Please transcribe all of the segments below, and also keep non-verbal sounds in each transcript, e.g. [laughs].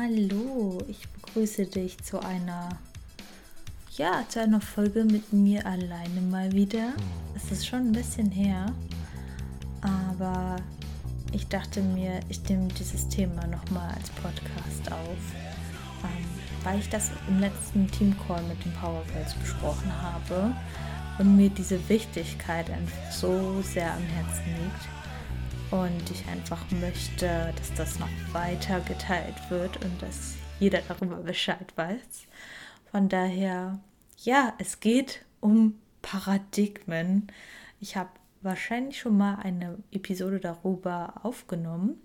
Hallo, ich begrüße dich zu einer ja, zu einer Folge mit mir alleine mal wieder. Es ist schon ein bisschen her, aber ich dachte mir, ich nehme dieses Thema nochmal als Podcast auf, ähm, weil ich das im letzten Teamcall mit den Powergirls besprochen habe und mir diese Wichtigkeit einfach so sehr am Herzen liegt und ich einfach möchte, dass das noch weiter geteilt wird und dass jeder darüber Bescheid weiß. Von daher, ja, es geht um Paradigmen. Ich habe wahrscheinlich schon mal eine Episode darüber aufgenommen,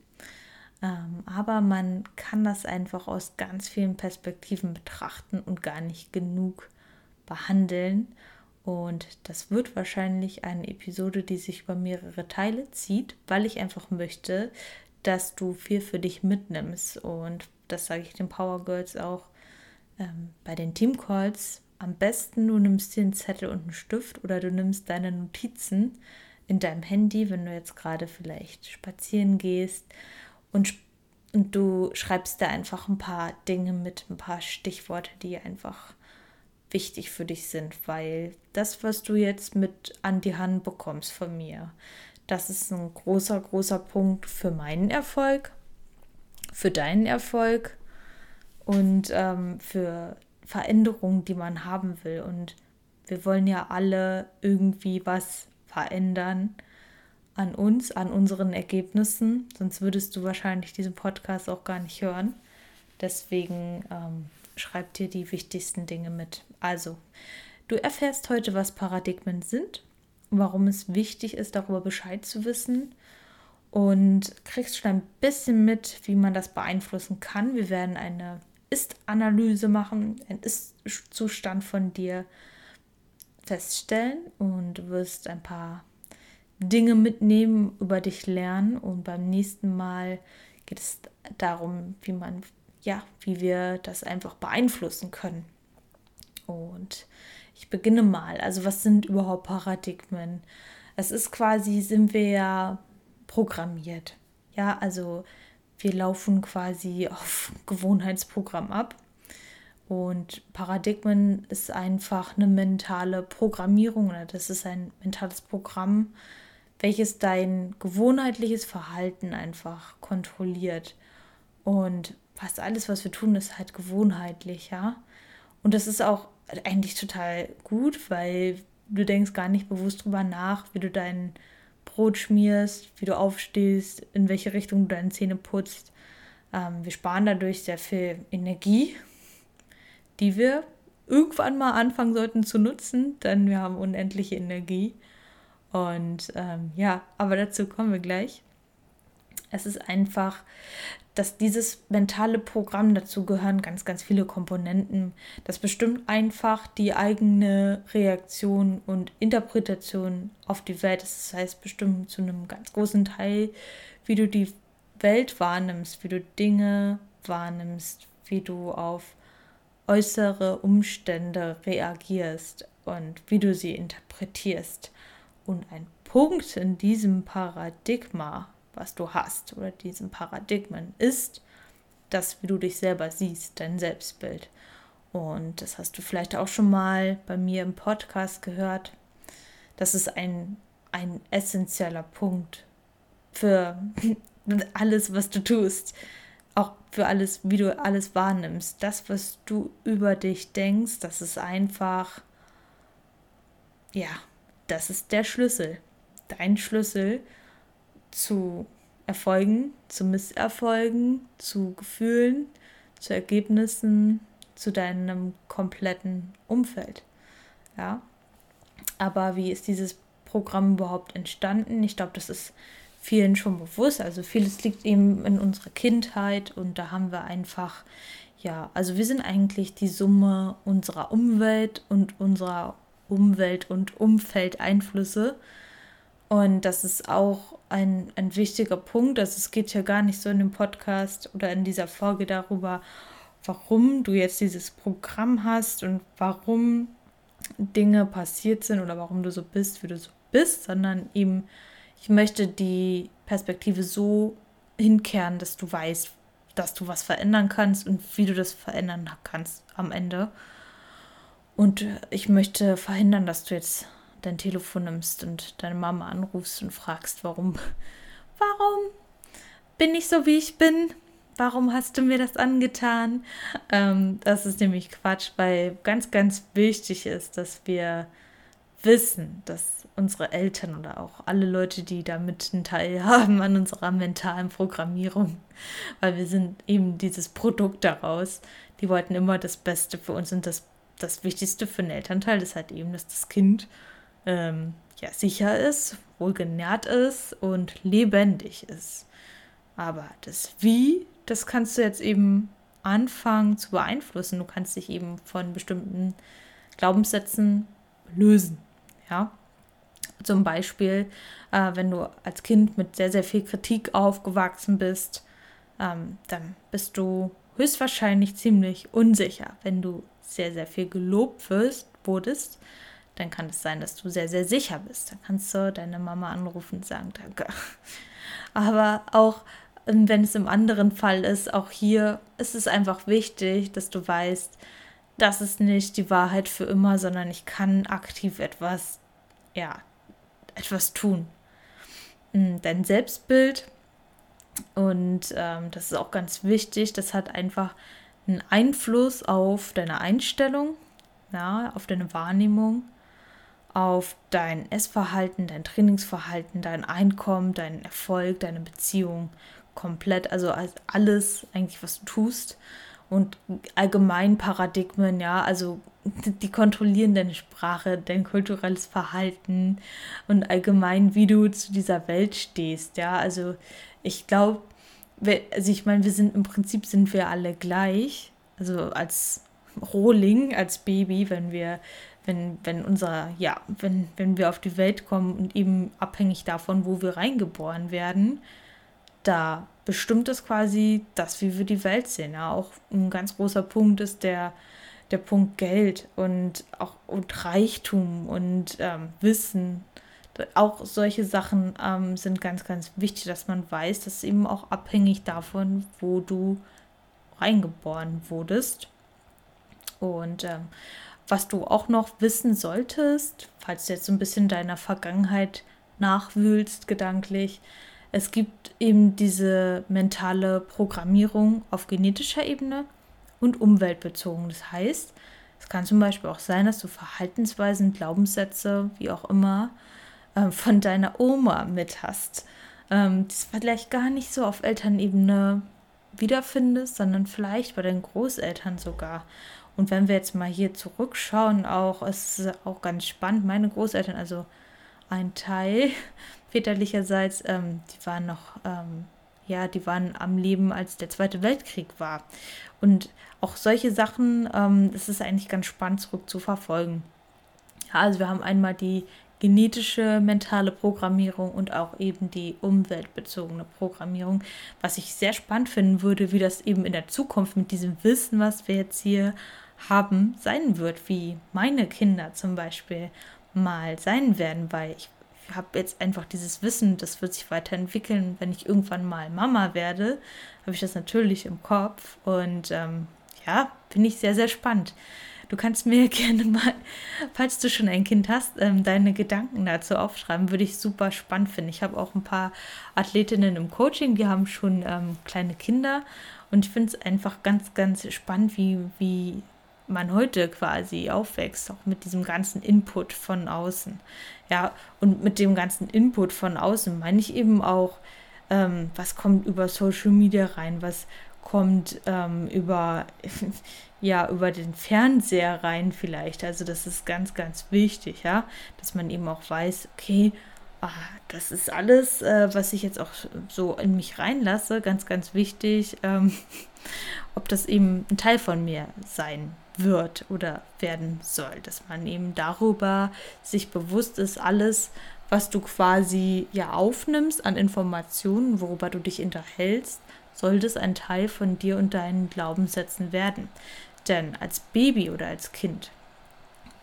ähm, aber man kann das einfach aus ganz vielen Perspektiven betrachten und gar nicht genug behandeln. Und das wird wahrscheinlich eine Episode, die sich über mehrere Teile zieht, weil ich einfach möchte, dass du viel für dich mitnimmst. Und das sage ich den Power Girls auch ähm, bei den Team Calls. Am besten, du nimmst dir einen Zettel und einen Stift oder du nimmst deine Notizen in deinem Handy, wenn du jetzt gerade vielleicht spazieren gehst und, und du schreibst da einfach ein paar Dinge mit, ein paar Stichworte, die einfach wichtig für dich sind, weil das, was du jetzt mit an die Hand bekommst von mir, das ist ein großer, großer Punkt für meinen Erfolg, für deinen Erfolg und ähm, für Veränderungen, die man haben will. Und wir wollen ja alle irgendwie was verändern an uns, an unseren Ergebnissen. Sonst würdest du wahrscheinlich diesen Podcast auch gar nicht hören. Deswegen ähm, schreib dir die wichtigsten Dinge mit. Also, du erfährst heute, was Paradigmen sind, warum es wichtig ist, darüber Bescheid zu wissen und kriegst schon ein bisschen mit, wie man das beeinflussen kann. Wir werden eine Ist-Analyse machen, einen Ist-Zustand von dir feststellen und wirst ein paar Dinge mitnehmen, über dich lernen und beim nächsten Mal geht es darum, wie man ja, wie wir das einfach beeinflussen können. Und ich beginne mal. Also was sind überhaupt Paradigmen? Es ist quasi, sind wir ja programmiert. Ja, also wir laufen quasi [laughs] auf Gewohnheitsprogramm ab. Und Paradigmen ist einfach eine mentale Programmierung oder das ist ein mentales Programm, welches dein gewohnheitliches Verhalten einfach kontrolliert. Und fast alles, was wir tun, ist halt gewohnheitlich, ja. Und das ist auch eigentlich total gut, weil du denkst gar nicht bewusst drüber nach, wie du dein Brot schmierst, wie du aufstehst, in welche Richtung du deine Zähne putzt. Ähm, wir sparen dadurch sehr viel Energie, die wir irgendwann mal anfangen sollten zu nutzen, denn wir haben unendliche Energie. Und ähm, ja, aber dazu kommen wir gleich. Es ist einfach dass dieses mentale Programm dazu gehören ganz, ganz viele Komponenten. Das bestimmt einfach die eigene Reaktion und Interpretation auf die Welt. Das heißt, bestimmt zu einem ganz großen Teil, wie du die Welt wahrnimmst, wie du Dinge wahrnimmst, wie du auf äußere Umstände reagierst und wie du sie interpretierst. Und ein Punkt in diesem Paradigma was du hast oder diesen Paradigmen ist das, wie du dich selber siehst, dein Selbstbild. Und das hast du vielleicht auch schon mal bei mir im Podcast gehört. Das ist ein, ein essentieller Punkt für [laughs] alles, was du tust. Auch für alles, wie du alles wahrnimmst. Das, was du über dich denkst, das ist einfach, ja, das ist der Schlüssel. Dein Schlüssel zu Erfolgen, zu Misserfolgen, zu Gefühlen, zu Ergebnissen, zu deinem kompletten Umfeld. Ja. Aber wie ist dieses Programm überhaupt entstanden? Ich glaube, das ist vielen schon bewusst. Also vieles liegt eben in unserer Kindheit und da haben wir einfach, ja, also wir sind eigentlich die Summe unserer Umwelt und unserer Umwelt- und Umfeldeinflüsse. Und das ist auch ein, ein wichtiger Punkt. Also es geht ja gar nicht so in dem Podcast oder in dieser Folge darüber, warum du jetzt dieses Programm hast und warum Dinge passiert sind oder warum du so bist, wie du so bist, sondern eben, ich möchte die Perspektive so hinkehren, dass du weißt, dass du was verändern kannst und wie du das verändern kannst am Ende. Und ich möchte verhindern, dass du jetzt dein Telefon nimmst und deine Mama anrufst und fragst, warum, [laughs] warum bin ich so, wie ich bin? Warum hast du mir das angetan? Ähm, das ist nämlich Quatsch, weil ganz, ganz wichtig ist, dass wir wissen, dass unsere Eltern oder auch alle Leute, die damit einen Teil [laughs] haben an unserer mentalen Programmierung, weil wir sind eben dieses Produkt daraus, die wollten immer das Beste für uns und das, das Wichtigste für einen Elternteil ist halt eben, dass das Kind ähm, ja, sicher ist, wohlgenährt ist und lebendig ist. Aber das Wie, das kannst du jetzt eben anfangen zu beeinflussen. Du kannst dich eben von bestimmten Glaubenssätzen lösen. Ja. Zum Beispiel, äh, wenn du als Kind mit sehr, sehr viel Kritik aufgewachsen bist, ähm, dann bist du höchstwahrscheinlich ziemlich unsicher. Wenn du sehr, sehr viel gelobt wirst, wurdest, dann kann es sein, dass du sehr, sehr sicher bist. Dann kannst du deine Mama anrufen und sagen, danke. [laughs] Aber auch ähm, wenn es im anderen Fall ist, auch hier ist es einfach wichtig, dass du weißt, das ist nicht die Wahrheit für immer, sondern ich kann aktiv etwas, ja, etwas tun. Hm, dein Selbstbild, und ähm, das ist auch ganz wichtig, das hat einfach einen Einfluss auf deine Einstellung, ja, auf deine Wahrnehmung auf dein Essverhalten, dein Trainingsverhalten, dein Einkommen, deinen Erfolg, deine Beziehung komplett, also alles eigentlich, was du tust. Und allgemein Paradigmen, ja, also die kontrollieren deine Sprache, dein kulturelles Verhalten und allgemein, wie du zu dieser Welt stehst, ja, also ich glaube, also ich meine, wir sind im Prinzip sind wir alle gleich, also als Rohling, als Baby, wenn wir wenn, wenn unser, ja, wenn, wenn wir auf die Welt kommen und eben abhängig davon, wo wir reingeboren werden, da bestimmt es quasi das, wie wir die Welt sehen. Ja, auch ein ganz großer Punkt ist der, der Punkt Geld und auch und Reichtum und ähm, Wissen. Auch solche Sachen ähm, sind ganz, ganz wichtig, dass man weiß, dass eben auch abhängig davon, wo du reingeboren wurdest. Und ähm, was du auch noch wissen solltest, falls du jetzt so ein bisschen deiner Vergangenheit nachwühlst gedanklich, es gibt eben diese mentale Programmierung auf genetischer Ebene und umweltbezogen. Das heißt, es kann zum Beispiel auch sein, dass du Verhaltensweisen, Glaubenssätze, wie auch immer, ähm, von deiner Oma mit hast. Ähm, das vielleicht gar nicht so auf Elternebene wiederfindest, sondern vielleicht bei deinen Großeltern sogar. Und wenn wir jetzt mal hier zurückschauen, auch ist es auch ganz spannend. Meine Großeltern, also ein Teil [laughs] väterlicherseits, ähm, die waren noch, ähm, ja, die waren am Leben, als der Zweite Weltkrieg war. Und auch solche Sachen, ähm, das ist eigentlich ganz spannend zurückzuverfolgen. Ja, also wir haben einmal die genetische mentale Programmierung und auch eben die umweltbezogene Programmierung, was ich sehr spannend finden würde, wie das eben in der Zukunft mit diesem Wissen, was wir jetzt hier haben, sein wird, wie meine Kinder zum Beispiel mal sein werden, weil ich habe jetzt einfach dieses Wissen, das wird sich weiterentwickeln. Wenn ich irgendwann mal Mama werde, habe ich das natürlich im Kopf und ähm, ja, finde ich sehr, sehr spannend. Du kannst mir [laughs] gerne mal, falls du schon ein Kind hast, ähm, deine Gedanken dazu aufschreiben. Würde ich super spannend finden. Ich habe auch ein paar Athletinnen im Coaching, die haben schon ähm, kleine Kinder. Und ich finde es einfach ganz, ganz spannend, wie, wie man heute quasi aufwächst, auch mit diesem ganzen Input von außen. Ja, und mit dem ganzen Input von außen meine ich eben auch, ähm, was kommt über Social Media rein, was kommt ähm, über, [laughs] ja, über den Fernseher rein vielleicht. Also das ist ganz, ganz wichtig, ja, dass man eben auch weiß, okay, ah, das ist alles, äh, was ich jetzt auch so in mich reinlasse, ganz, ganz wichtig, ähm, [laughs] ob das eben ein Teil von mir sein wird oder werden soll. Dass man eben darüber sich bewusst ist, alles, was du quasi ja aufnimmst an Informationen, worüber du dich unterhältst, sollte es ein Teil von dir und deinen Glaubenssätzen werden. Denn als Baby oder als Kind,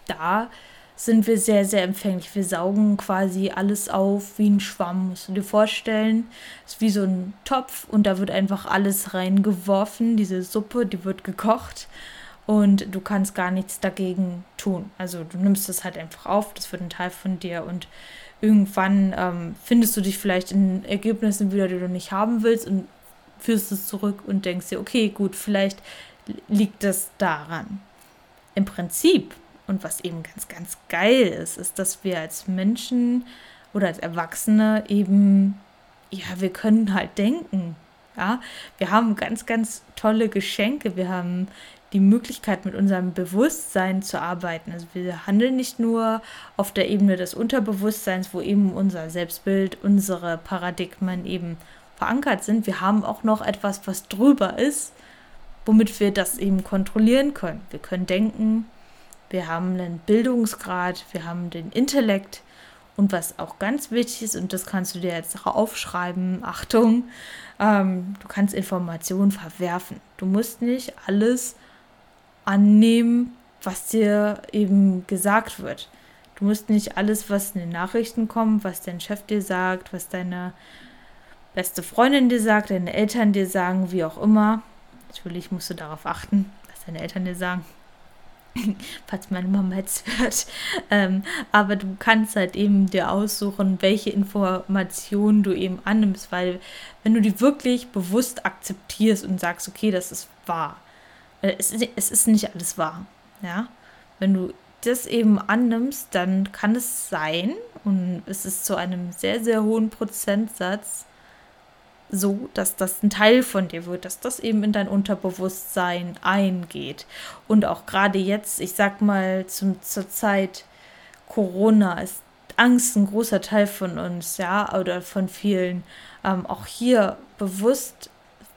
da sind wir sehr, sehr empfänglich. Wir saugen quasi alles auf wie ein Schwamm. Musst du dir vorstellen, es ist wie so ein Topf und da wird einfach alles reingeworfen. Diese Suppe, die wird gekocht und du kannst gar nichts dagegen tun. Also du nimmst es halt einfach auf, das wird ein Teil von dir und irgendwann ähm, findest du dich vielleicht in Ergebnissen wieder, die du nicht haben willst und führst es zurück und denkst dir, okay, gut, vielleicht liegt das daran. Im Prinzip und was eben ganz, ganz geil ist, ist, dass wir als Menschen oder als Erwachsene eben, ja, wir können halt denken. Ja, wir haben ganz, ganz tolle Geschenke. Wir haben die Möglichkeit, mit unserem Bewusstsein zu arbeiten. Also wir handeln nicht nur auf der Ebene des Unterbewusstseins, wo eben unser Selbstbild, unsere Paradigmen eben verankert sind. Wir haben auch noch etwas, was drüber ist, womit wir das eben kontrollieren können. Wir können denken, wir haben einen Bildungsgrad, wir haben den Intellekt und was auch ganz wichtig ist, und das kannst du dir jetzt aufschreiben, [laughs] Achtung, ähm, du kannst Informationen verwerfen. Du musst nicht alles annehmen, was dir eben gesagt wird. Du musst nicht alles, was in den Nachrichten kommt, was dein Chef dir sagt, was deine beste Freundin dir sagt, deine Eltern dir sagen, wie auch immer. Natürlich musst du darauf achten, was deine Eltern dir sagen. [laughs] falls meine Mama jetzt hört. Ähm, aber du kannst halt eben dir aussuchen, welche Informationen du eben annimmst, weil wenn du die wirklich bewusst akzeptierst und sagst, okay, das ist wahr, es, es ist nicht alles wahr, ja. Wenn du das eben annimmst, dann kann es sein, und es ist zu einem sehr, sehr hohen Prozentsatz, so, dass das ein Teil von dir wird, dass das eben in dein Unterbewusstsein eingeht. Und auch gerade jetzt, ich sag mal, zum, zur Zeit Corona ist Angst ein großer Teil von uns, ja, oder von vielen. Ähm, auch hier bewusst,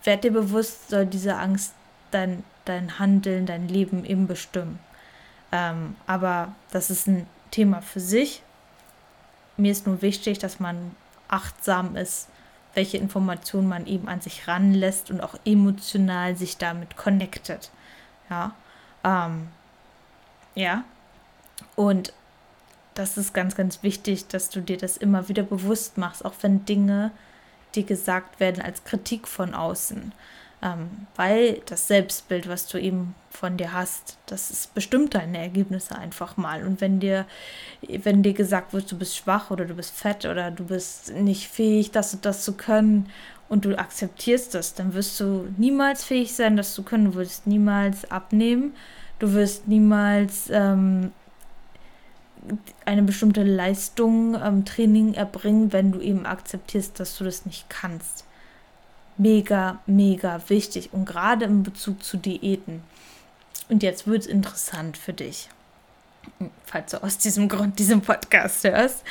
werd dir bewusst, soll diese Angst dein, dein Handeln, dein Leben eben bestimmen. Ähm, aber das ist ein Thema für sich. Mir ist nur wichtig, dass man achtsam ist welche Informationen man eben an sich ranlässt und auch emotional sich damit connectet. Ja, ähm, ja. Und das ist ganz, ganz wichtig, dass du dir das immer wieder bewusst machst, auch wenn Dinge dir gesagt werden als Kritik von außen ähm, weil das Selbstbild, was du eben von dir hast, das ist bestimmt deine Ergebnisse einfach mal. Und wenn dir, wenn dir gesagt wird, du bist schwach oder du bist fett oder du bist nicht fähig, das und das zu können und du akzeptierst das, dann wirst du niemals fähig sein, das zu können. Du wirst niemals abnehmen. Du wirst niemals ähm, eine bestimmte Leistung, ähm, Training erbringen, wenn du eben akzeptierst, dass du das nicht kannst mega, mega wichtig und gerade im Bezug zu Diäten. Und jetzt wird es interessant für dich, falls du aus diesem Grund diesen Podcast hörst.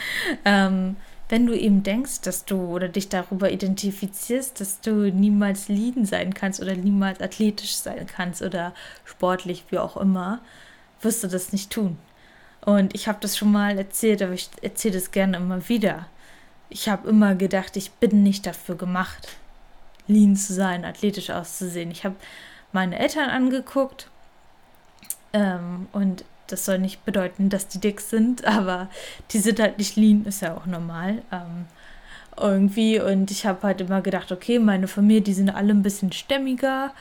Ähm, wenn du eben denkst, dass du oder dich darüber identifizierst, dass du niemals lean sein kannst oder niemals athletisch sein kannst oder sportlich, wie auch immer, wirst du das nicht tun. Und ich habe das schon mal erzählt, aber ich erzähle das gerne immer wieder. Ich habe immer gedacht, ich bin nicht dafür gemacht lean zu sein, athletisch auszusehen. Ich habe meine Eltern angeguckt ähm, und das soll nicht bedeuten, dass die dick sind, [laughs] aber die sind halt nicht lean, ist ja auch normal. Ähm, irgendwie und ich habe halt immer gedacht, okay, meine Familie, die sind alle ein bisschen stämmiger.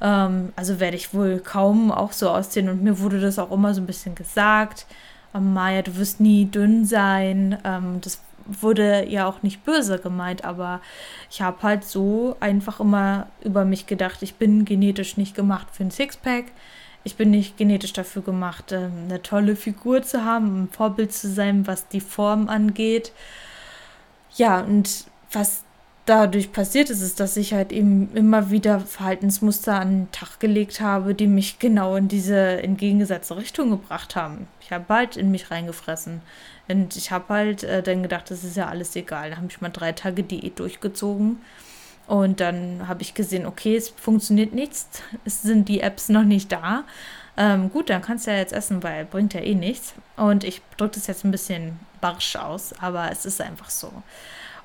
Ähm, also werde ich wohl kaum auch so aussehen und mir wurde das auch immer so ein bisschen gesagt. Maja, du wirst nie dünn sein. Ähm, das wurde ja auch nicht böse gemeint, aber ich habe halt so einfach immer über mich gedacht, ich bin genetisch nicht gemacht für ein Sixpack. Ich bin nicht genetisch dafür gemacht, ähm, eine tolle Figur zu haben, ein Vorbild zu sein, was die Form angeht. Ja, und was dadurch passiert ist, ist, dass ich halt eben immer wieder Verhaltensmuster an den Tag gelegt habe, die mich genau in diese entgegengesetzte Richtung gebracht haben. Ich habe bald in mich reingefressen. Und ich habe halt äh, dann gedacht, das ist ja alles egal. Da habe ich mal drei Tage Diät durchgezogen. Und dann habe ich gesehen, okay, es funktioniert nichts. Es sind die Apps noch nicht da. Ähm, gut, dann kannst du ja jetzt essen, weil bringt ja eh nichts. Und ich drücke das jetzt ein bisschen barsch aus, aber es ist einfach so.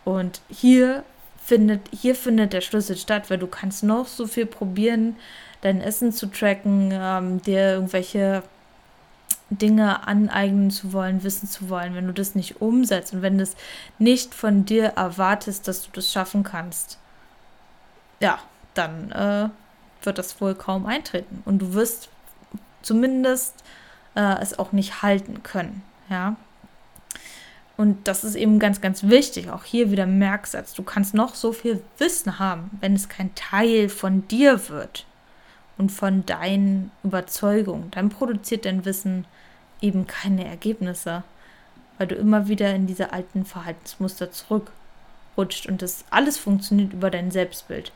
Und hier findet, hier findet der Schlüssel statt, weil du kannst noch so viel probieren, dein Essen zu tracken, ähm, dir irgendwelche Dinge aneignen zu wollen, wissen zu wollen, wenn du das nicht umsetzt und wenn das nicht von dir erwartest, dass du das schaffen kannst, ja, dann äh, wird das wohl kaum eintreten. Und du wirst zumindest äh, es auch nicht halten können. Ja. Und das ist eben ganz, ganz wichtig. Auch hier wieder Merksatz. Du kannst noch so viel Wissen haben, wenn es kein Teil von dir wird und von deinen Überzeugungen. Dann produziert dein Wissen eben keine Ergebnisse, weil du immer wieder in diese alten Verhaltensmuster zurückrutscht und das alles funktioniert über dein Selbstbild.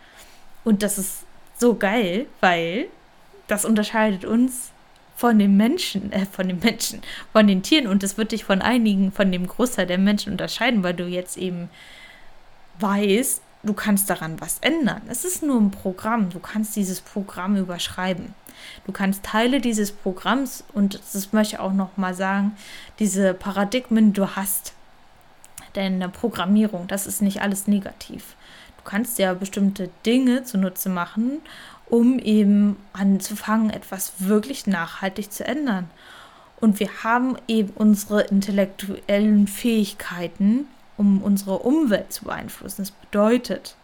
Und das ist so geil, weil das unterscheidet uns von den Menschen, äh, von den Menschen, von den Tieren und das wird dich von einigen, von dem Großteil der Menschen unterscheiden, weil du jetzt eben weißt, du kannst daran was ändern. Es ist nur ein Programm, du kannst dieses Programm überschreiben. Du kannst Teile dieses Programms und das möchte ich auch noch mal sagen, diese Paradigmen, du hast deine Programmierung, das ist nicht alles negativ. Du kannst ja bestimmte Dinge zunutze machen um eben anzufangen, etwas wirklich nachhaltig zu ändern. Und wir haben eben unsere intellektuellen Fähigkeiten, um unsere Umwelt zu beeinflussen. Das bedeutet,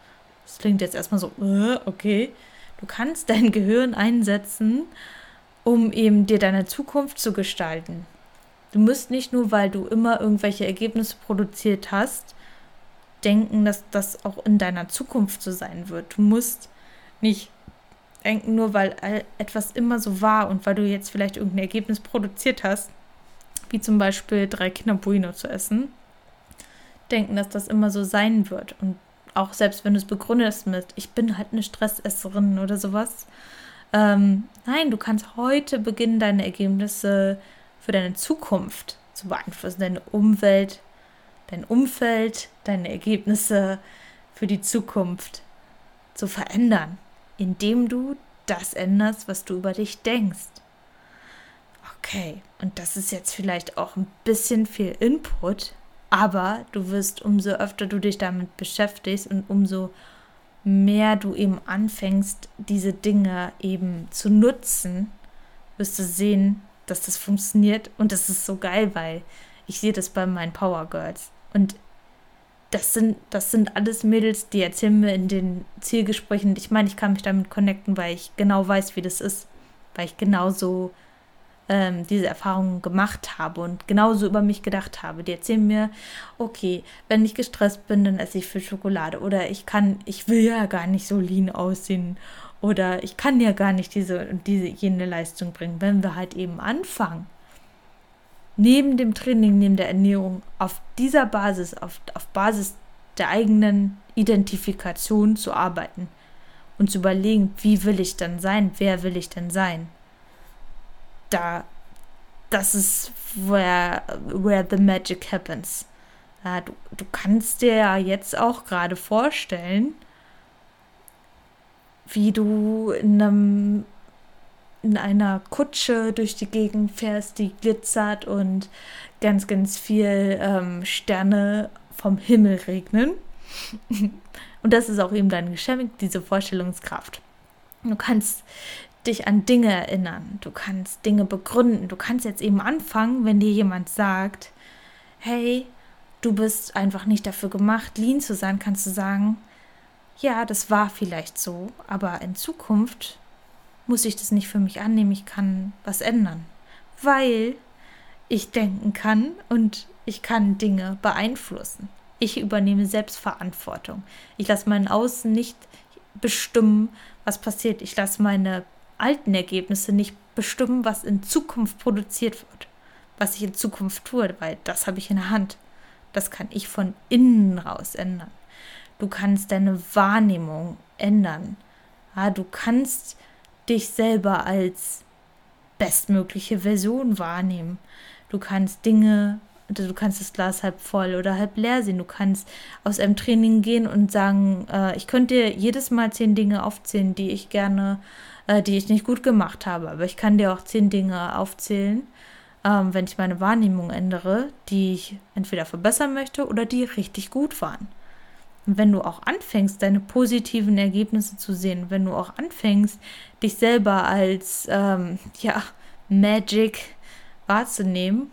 das klingt jetzt erstmal so, äh, okay, du kannst dein [laughs] Gehirn einsetzen, um eben dir deine Zukunft zu gestalten. Du musst nicht nur, weil du immer irgendwelche Ergebnisse produziert hast, denken, dass das auch in deiner Zukunft so sein wird. Du musst nicht denken, nur weil etwas immer so war und weil du jetzt vielleicht irgendein Ergebnis produziert hast, wie zum Beispiel drei Kinder Bueno zu essen, denken, dass das immer so sein wird. Und auch selbst wenn du es begründest mit, ich bin halt eine Stressesserin oder sowas. Ähm, nein, du kannst heute beginnen, deine Ergebnisse für deine Zukunft zu beeinflussen, deine Umwelt, dein Umfeld, deine Ergebnisse für die Zukunft zu verändern indem du das änderst, was du über dich denkst. Okay, und das ist jetzt vielleicht auch ein bisschen viel Input, aber du wirst, umso öfter du dich damit beschäftigst und umso mehr du eben anfängst, diese Dinge eben zu nutzen, wirst du sehen, dass das funktioniert und das ist so geil, weil ich sehe das bei meinen Power Girls und das sind, das sind alles Mädels, die erzählen mir in den Zielgesprächen. Ich meine, ich kann mich damit connecten, weil ich genau weiß, wie das ist. Weil ich genauso ähm, diese Erfahrungen gemacht habe und genauso über mich gedacht habe. Die erzählen mir, okay, wenn ich gestresst bin, dann esse ich viel Schokolade. Oder ich kann, ich will ja gar nicht so lean aussehen. Oder ich kann ja gar nicht diese diese jene Leistung bringen. Wenn wir halt eben anfangen, neben dem Training, neben der Ernährung auf dieser Basis, auf, auf Basis der eigenen Identifikation zu arbeiten und zu überlegen, wie will ich denn sein, wer will ich denn sein. Da, das ist where, where the magic happens. Ja, du, du kannst dir ja jetzt auch gerade vorstellen, wie du in einem in einer Kutsche durch die Gegend fährst, die glitzert und ganz, ganz viel ähm, Sterne vom Himmel regnen. [laughs] und das ist auch eben dein Geschenk, diese Vorstellungskraft. Du kannst dich an Dinge erinnern, du kannst Dinge begründen, du kannst jetzt eben anfangen, wenn dir jemand sagt, hey, du bist einfach nicht dafür gemacht, lean zu sein, kannst du sagen, ja, das war vielleicht so, aber in Zukunft muss ich das nicht für mich annehmen, ich kann was ändern, weil ich denken kann und ich kann Dinge beeinflussen. Ich übernehme Selbstverantwortung. Ich lasse mein Außen nicht bestimmen, was passiert. Ich lasse meine alten Ergebnisse nicht bestimmen, was in Zukunft produziert wird. Was ich in Zukunft tue, weil das habe ich in der Hand. Das kann ich von innen raus ändern. Du kannst deine Wahrnehmung ändern. Ja, du kannst dich selber als bestmögliche Version wahrnehmen. Du kannst Dinge, du kannst das Glas halb voll oder halb leer sehen. Du kannst aus einem Training gehen und sagen, äh, ich könnte jedes Mal zehn Dinge aufzählen, die ich gerne, äh, die ich nicht gut gemacht habe. Aber ich kann dir auch zehn Dinge aufzählen, ähm, wenn ich meine Wahrnehmung ändere, die ich entweder verbessern möchte oder die richtig gut waren. Und wenn du auch anfängst, deine positiven Ergebnisse zu sehen, wenn du auch anfängst, dich selber als, ähm, ja, Magic, wahrzunehmen,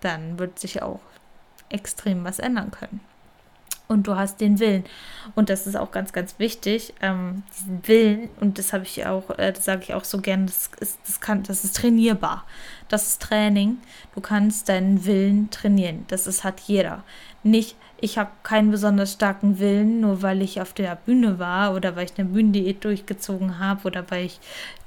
dann wird sich auch extrem was ändern können. Und du hast den Willen. Und das ist auch ganz, ganz wichtig, ähm, diesen Willen, und das habe ich auch, äh, das sage ich auch so gern, das ist, das kann, das ist trainierbar. Das ist Training. Du kannst deinen Willen trainieren. Das ist, hat jeder. Nicht, ich habe keinen besonders starken Willen, nur weil ich auf der Bühne war oder weil ich eine Bühnendiät durchgezogen habe oder weil ich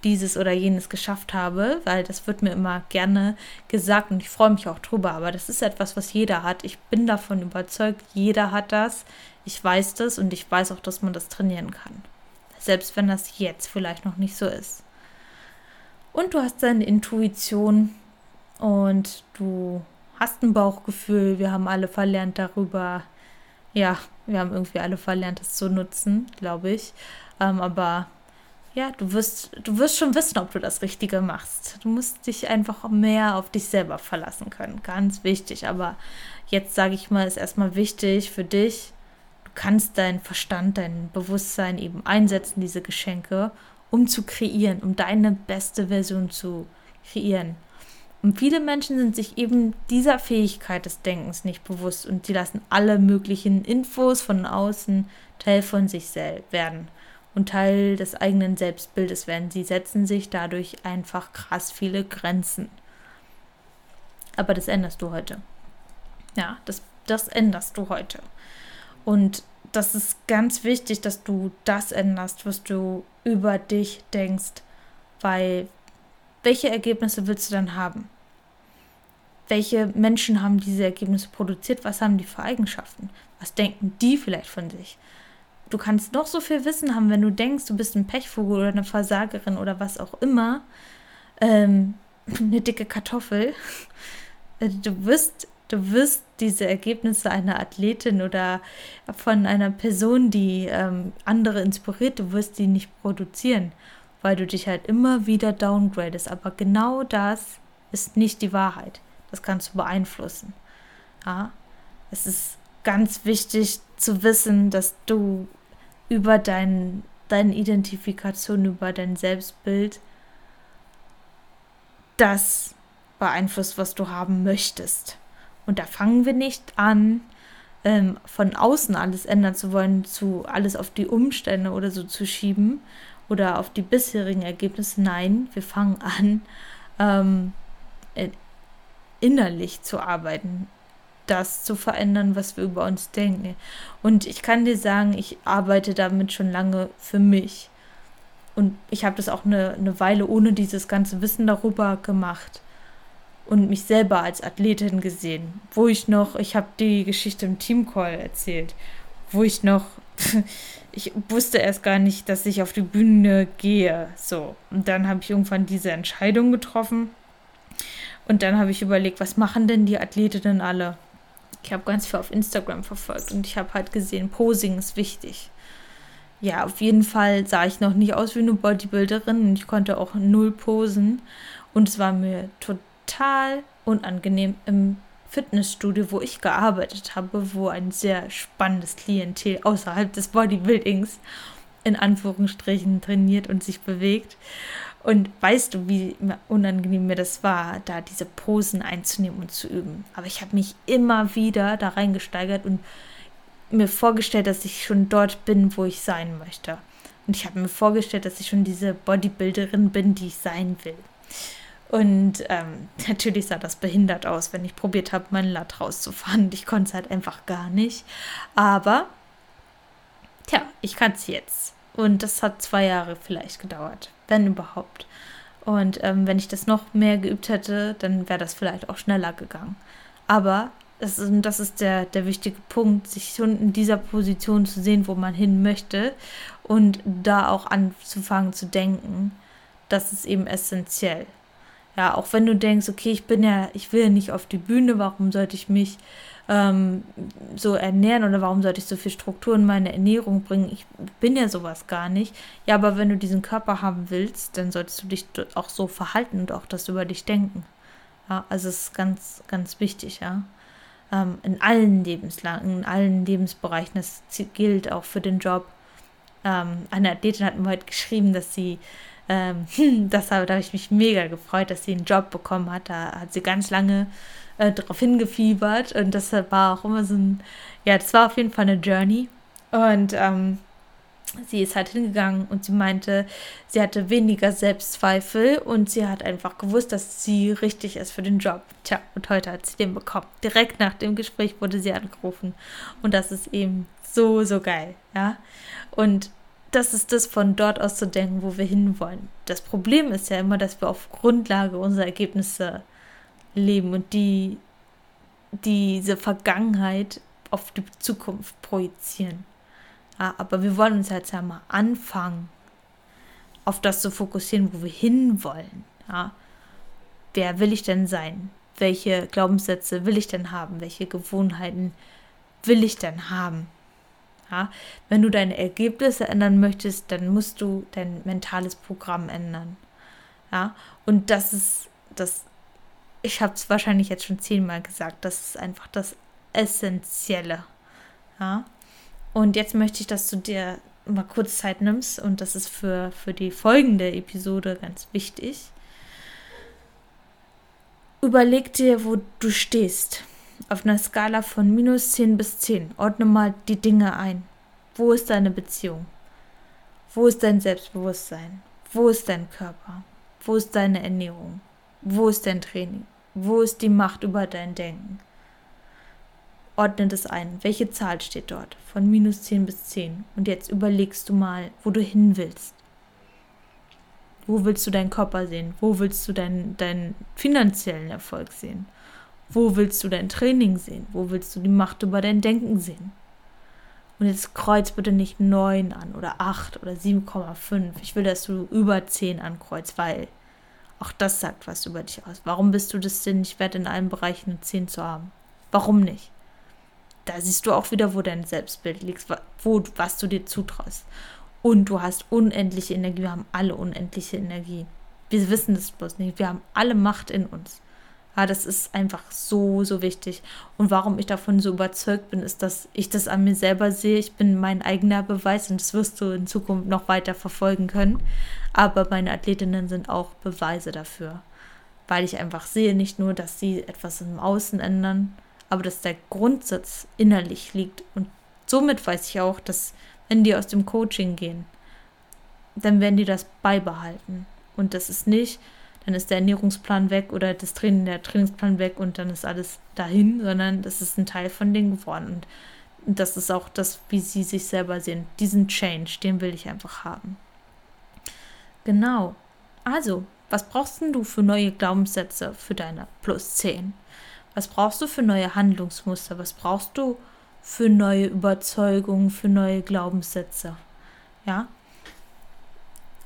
dieses oder jenes geschafft habe, weil das wird mir immer gerne gesagt und ich freue mich auch drüber. Aber das ist etwas, was jeder hat. Ich bin davon überzeugt, jeder hat das. Ich weiß das und ich weiß auch, dass man das trainieren kann. Selbst wenn das jetzt vielleicht noch nicht so ist. Und du hast deine Intuition und du hast ein Bauchgefühl. Wir haben alle verlernt darüber. Ja, wir haben irgendwie alle verlernt, es zu nutzen, glaube ich. Ähm, aber ja, du wirst, du wirst schon wissen, ob du das Richtige machst. Du musst dich einfach mehr auf dich selber verlassen können. Ganz wichtig. Aber jetzt sage ich mal, ist erstmal wichtig für dich. Du kannst deinen Verstand, dein Bewusstsein eben einsetzen, diese Geschenke, um zu kreieren, um deine beste Version zu kreieren. Und viele Menschen sind sich eben dieser Fähigkeit des Denkens nicht bewusst und sie lassen alle möglichen Infos von außen Teil von sich selbst werden und Teil des eigenen Selbstbildes werden. Sie setzen sich dadurch einfach krass viele Grenzen. Aber das änderst du heute. Ja, das, das änderst du heute. Und das ist ganz wichtig, dass du das änderst, was du über dich denkst, weil welche Ergebnisse willst du dann haben? Welche Menschen haben diese Ergebnisse produziert? Was haben die für Eigenschaften? Was denken die vielleicht von sich? Du kannst noch so viel Wissen haben, wenn du denkst, du bist ein Pechvogel oder eine Versagerin oder was auch immer. Ähm, [laughs] eine dicke Kartoffel. Äh, du wirst, du wirst diese Ergebnisse einer Athletin oder von einer Person, die ähm, andere inspiriert, du wirst die nicht produzieren weil du dich halt immer wieder downgradest. Aber genau das ist nicht die Wahrheit. Das kannst du beeinflussen. Ja? Es ist ganz wichtig zu wissen, dass du über dein, deine Identifikation, über dein Selbstbild das beeinflusst, was du haben möchtest. Und da fangen wir nicht an, ähm, von außen alles ändern zu wollen, zu alles auf die Umstände oder so zu schieben, oder auf die bisherigen Ergebnisse. Nein, wir fangen an, ähm, innerlich zu arbeiten, das zu verändern, was wir über uns denken. Und ich kann dir sagen, ich arbeite damit schon lange für mich. Und ich habe das auch eine, eine Weile ohne dieses ganze Wissen darüber gemacht und mich selber als Athletin gesehen. Wo ich noch, ich habe die Geschichte im Teamcall erzählt, wo ich noch [laughs] ich wusste erst gar nicht, dass ich auf die Bühne gehe. So. Und dann habe ich irgendwann diese Entscheidung getroffen. Und dann habe ich überlegt, was machen denn die Athletinnen alle? Ich habe ganz viel auf Instagram verfolgt und ich habe halt gesehen, Posing ist wichtig. Ja, auf jeden Fall sah ich noch nicht aus wie eine Bodybuilderin und ich konnte auch null posen. Und es war mir total unangenehm im Fitnessstudio, wo ich gearbeitet habe, wo ein sehr spannendes Klientel außerhalb des Bodybuildings in Anführungsstrichen trainiert und sich bewegt. Und weißt du, wie unangenehm mir das war, da diese Posen einzunehmen und zu üben. Aber ich habe mich immer wieder da reingesteigert und mir vorgestellt, dass ich schon dort bin, wo ich sein möchte. Und ich habe mir vorgestellt, dass ich schon diese Bodybuilderin bin, die ich sein will. Und ähm, [laughs] natürlich sah das behindert aus, wenn ich probiert habe, meinen Latt rauszufahren. Ich konnte es halt einfach gar nicht. Aber, tja, ich kann es jetzt. Und das hat zwei Jahre vielleicht gedauert, wenn überhaupt. Und ähm, wenn ich das noch mehr geübt hätte, dann wäre das vielleicht auch schneller gegangen. Aber das ist, das ist der, der wichtige Punkt, sich schon in dieser Position zu sehen, wo man hin möchte und da auch anzufangen zu denken. Das ist eben essentiell. Ja, auch wenn du denkst, okay, ich bin ja, ich will nicht auf die Bühne, warum sollte ich mich ähm, so ernähren oder warum sollte ich so viel Struktur in meine Ernährung bringen? Ich bin ja sowas gar nicht. Ja, aber wenn du diesen Körper haben willst, dann solltest du dich auch so verhalten und auch das über dich denken. Ja, also es ist ganz, ganz wichtig, ja. Ähm, in allen Lebenslagen, in allen Lebensbereichen, das gilt auch für den Job. Ähm, eine Athletin hat mir heute geschrieben, dass sie ähm, [laughs] deshalb habe ich mich mega gefreut, dass sie einen Job bekommen hat. Da hat sie ganz lange äh, darauf hingefiebert und das war auch immer so ein, ja, das war auf jeden Fall eine Journey. Und ähm, sie ist halt hingegangen und sie meinte, sie hatte weniger Selbstzweifel und sie hat einfach gewusst, dass sie richtig ist für den Job. Tja, und heute hat sie den bekommen. Direkt nach dem Gespräch wurde sie angerufen. Und das ist eben so, so geil, ja. Und das ist das, von dort aus zu denken, wo wir hinwollen. Das Problem ist ja immer, dass wir auf Grundlage unserer Ergebnisse leben und die diese Vergangenheit auf die Zukunft projizieren. Ja, aber wir wollen uns jetzt ja mal anfangen, auf das zu fokussieren, wo wir hinwollen. Ja. Wer will ich denn sein? Welche Glaubenssätze will ich denn haben? Welche Gewohnheiten will ich denn haben? Ja. Wenn du deine Ergebnisse ändern möchtest, dann musst du dein mentales Programm ändern. Ja. Und das ist das, ich habe es wahrscheinlich jetzt schon zehnmal gesagt, das ist einfach das Essentielle. Ja. Und jetzt möchte ich, dass du dir mal kurz Zeit nimmst und das ist für, für die folgende Episode ganz wichtig. Überleg dir, wo du stehst. Auf einer Skala von minus 10 bis 10. Ordne mal die Dinge ein. Wo ist deine Beziehung? Wo ist dein Selbstbewusstsein? Wo ist dein Körper? Wo ist deine Ernährung? Wo ist dein Training? Wo ist die Macht über dein Denken? Ordne das ein. Welche Zahl steht dort? Von minus 10 bis 10. Und jetzt überlegst du mal, wo du hin willst. Wo willst du deinen Körper sehen? Wo willst du deinen, deinen finanziellen Erfolg sehen? Wo willst du dein Training sehen? Wo willst du die Macht über dein Denken sehen? Und jetzt kreuz bitte nicht 9 an oder 8 oder 7,5. Ich will, dass du über 10 ankreuzt, weil auch das sagt was über dich aus. Warum bist du das denn nicht wert, in allen Bereichen eine 10 zu haben? Warum nicht? da siehst du auch wieder, wo dein Selbstbild liegt, wo, was du dir zutraust. Und du hast unendliche Energie. Wir haben alle unendliche Energie. Wir wissen das bloß nicht. Wir haben alle Macht in uns. Ja, das ist einfach so, so wichtig. Und warum ich davon so überzeugt bin, ist, dass ich das an mir selber sehe. Ich bin mein eigener Beweis und das wirst du in Zukunft noch weiter verfolgen können. Aber meine Athletinnen sind auch Beweise dafür. Weil ich einfach sehe, nicht nur, dass sie etwas im Außen ändern, aber dass der Grundsatz innerlich liegt. Und somit weiß ich auch, dass wenn die aus dem Coaching gehen, dann werden die das beibehalten. Und das ist nicht, dann ist der Ernährungsplan weg oder das Training, der Trainingsplan weg und dann ist alles dahin, sondern das ist ein Teil von denen geworden. Und das ist auch das, wie sie sich selber sehen. Diesen Change, den will ich einfach haben. Genau. Also, was brauchst du für neue Glaubenssätze für deine Plus 10? Was brauchst du für neue Handlungsmuster? Was brauchst du für neue Überzeugungen, für neue Glaubenssätze? Ja?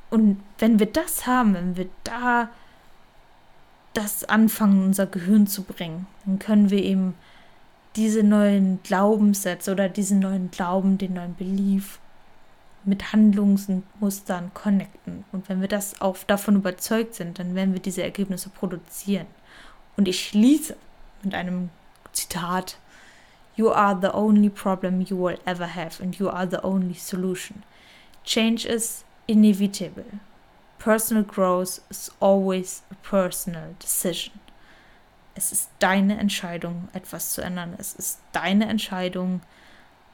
Und wenn wir das haben, wenn wir da das anfangen, unser Gehirn zu bringen, dann können wir eben diese neuen Glaubenssätze oder diesen neuen Glauben, den neuen Belief mit Handlungsmustern connecten. Und wenn wir das auch davon überzeugt sind, dann werden wir diese Ergebnisse produzieren. Und ich schließe mit einem Zitat. You are the only problem you will ever have and you are the only solution. Change is inevitable. Personal growth is always a personal decision. Es ist deine Entscheidung, etwas zu ändern. Es ist deine Entscheidung,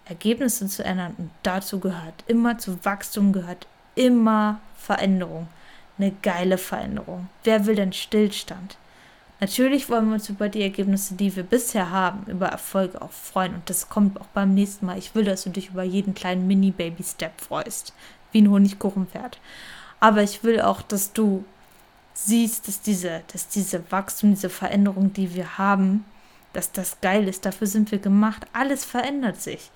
Ergebnisse zu ändern. Und dazu gehört immer zu Wachstum, gehört immer Veränderung. Eine geile Veränderung. Wer will denn Stillstand? Natürlich wollen wir uns über die Ergebnisse, die wir bisher haben, über Erfolge auch freuen. Und das kommt auch beim nächsten Mal. Ich will, dass du dich über jeden kleinen Mini-Baby-Step freust. Wie ein Honigkuchenpferd. Aber ich will auch, dass du siehst, dass diese, dass diese Wachstum, diese Veränderung, die wir haben, dass das geil ist. Dafür sind wir gemacht. Alles verändert sich.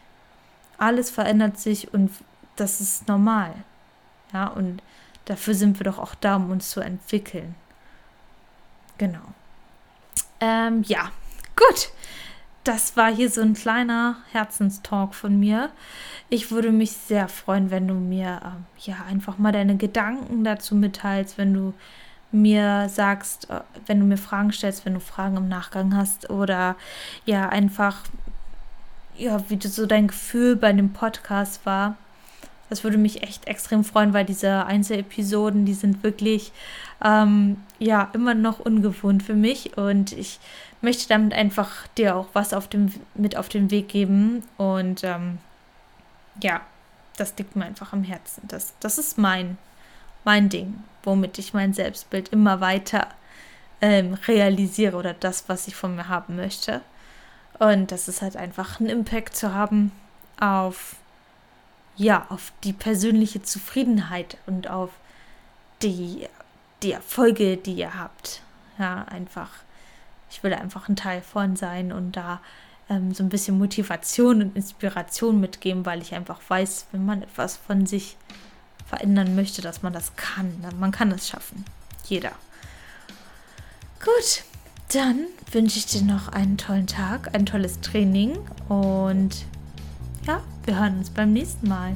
Alles verändert sich und das ist normal. Ja, und dafür sind wir doch auch da, um uns zu entwickeln. Genau. Ähm, ja, gut. Das war hier so ein kleiner Herzenstalk von mir. Ich würde mich sehr freuen, wenn du mir ähm, ja einfach mal deine Gedanken dazu mitteilst, wenn du mir sagst, äh, wenn du mir Fragen stellst, wenn du Fragen im Nachgang hast oder ja einfach ja, wie so dein Gefühl bei dem Podcast war. Das würde mich echt extrem freuen, weil diese Einzelepisoden, die sind wirklich ähm, ja immer noch ungewohnt für mich und ich möchte damit einfach dir auch was auf dem, mit auf den Weg geben und ähm, ja, das liegt mir einfach am Herzen. Das, das ist mein, mein Ding, womit ich mein Selbstbild immer weiter ähm, realisiere oder das, was ich von mir haben möchte. Und das ist halt einfach einen Impact zu haben auf ja, auf die persönliche Zufriedenheit und auf die, die Erfolge, die ihr habt. Ja, einfach, ich will einfach ein Teil von sein und da ähm, so ein bisschen Motivation und Inspiration mitgeben, weil ich einfach weiß, wenn man etwas von sich verändern möchte, dass man das kann. Man kann es schaffen. Jeder. Gut, dann wünsche ich dir noch einen tollen Tag, ein tolles Training und ja, wir hören uns beim nächsten Mal.